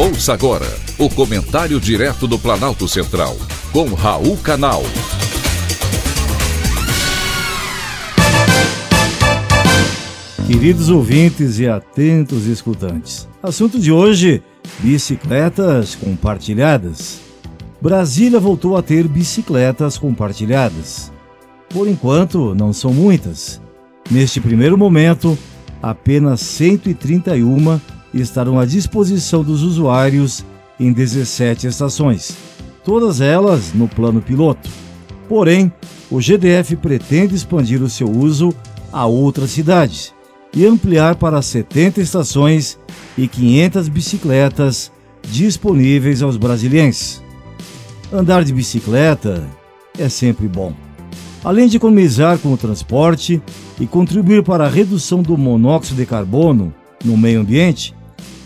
Ouça agora o comentário direto do Planalto Central, com Raul Canal. Queridos ouvintes e atentos escutantes, assunto de hoje: bicicletas compartilhadas. Brasília voltou a ter bicicletas compartilhadas. Por enquanto, não são muitas. Neste primeiro momento, apenas 131 estarão à disposição dos usuários em 17 estações, todas elas no plano piloto. Porém, o GDF pretende expandir o seu uso a outras cidades e ampliar para 70 estações e 500 bicicletas disponíveis aos brasileiros. Andar de bicicleta é sempre bom. Além de economizar com o transporte e contribuir para a redução do monóxido de carbono no meio ambiente,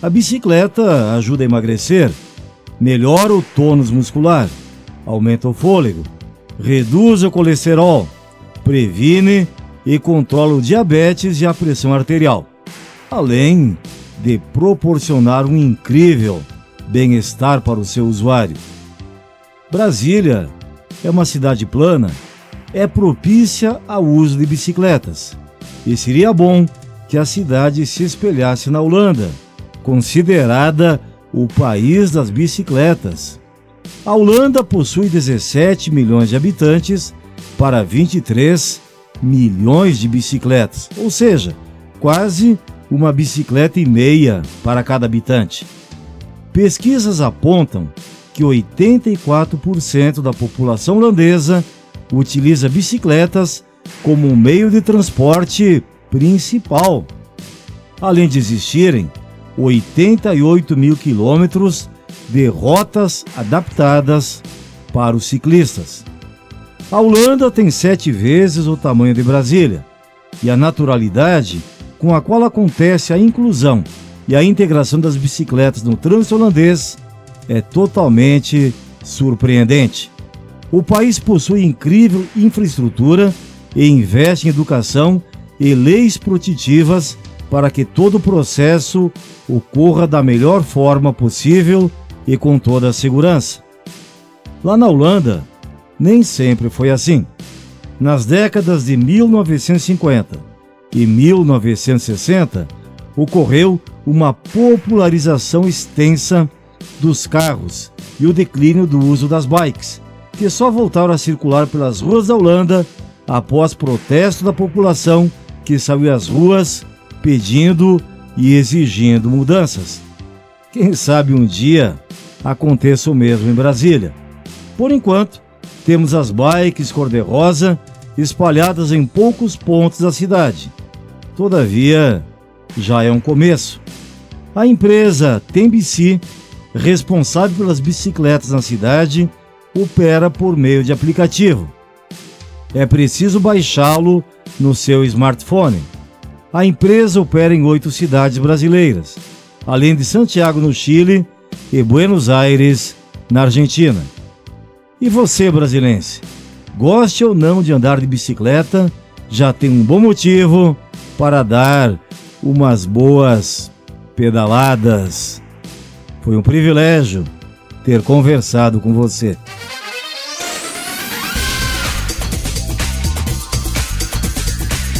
a bicicleta ajuda a emagrecer, melhora o tônus muscular, aumenta o fôlego, reduz o colesterol, previne e controla o diabetes e a pressão arterial, além de proporcionar um incrível bem-estar para o seu usuário. Brasília é uma cidade plana, é propícia ao uso de bicicletas, e seria bom que a cidade se espelhasse na Holanda considerada o país das bicicletas. A Holanda possui 17 milhões de habitantes para 23 milhões de bicicletas, ou seja, quase uma bicicleta e meia para cada habitante. Pesquisas apontam que 84% da população holandesa utiliza bicicletas como meio de transporte principal. Além de existirem 88 mil quilômetros de rotas adaptadas para os ciclistas. A Holanda tem sete vezes o tamanho de Brasília e a naturalidade com a qual acontece a inclusão e a integração das bicicletas no trânsito holandês é totalmente surpreendente. O país possui incrível infraestrutura e investe em educação e leis protetivas para que todo o processo ocorra da melhor forma possível e com toda a segurança. Lá na Holanda, nem sempre foi assim. Nas décadas de 1950 e 1960, ocorreu uma popularização extensa dos carros e o declínio do uso das bikes, que só voltaram a circular pelas ruas da Holanda após protesto da população que saiu às ruas pedindo e exigindo mudanças. Quem sabe um dia aconteça o mesmo em Brasília. Por enquanto, temos as bikes cor-de-rosa espalhadas em poucos pontos da cidade. Todavia, já é um começo. A empresa Tembici, responsável pelas bicicletas na cidade, opera por meio de aplicativo. É preciso baixá-lo no seu smartphone. A empresa opera em oito cidades brasileiras, além de Santiago, no Chile, e Buenos Aires, na Argentina. E você, brasilense, goste ou não de andar de bicicleta, já tem um bom motivo para dar umas boas pedaladas. Foi um privilégio ter conversado com você.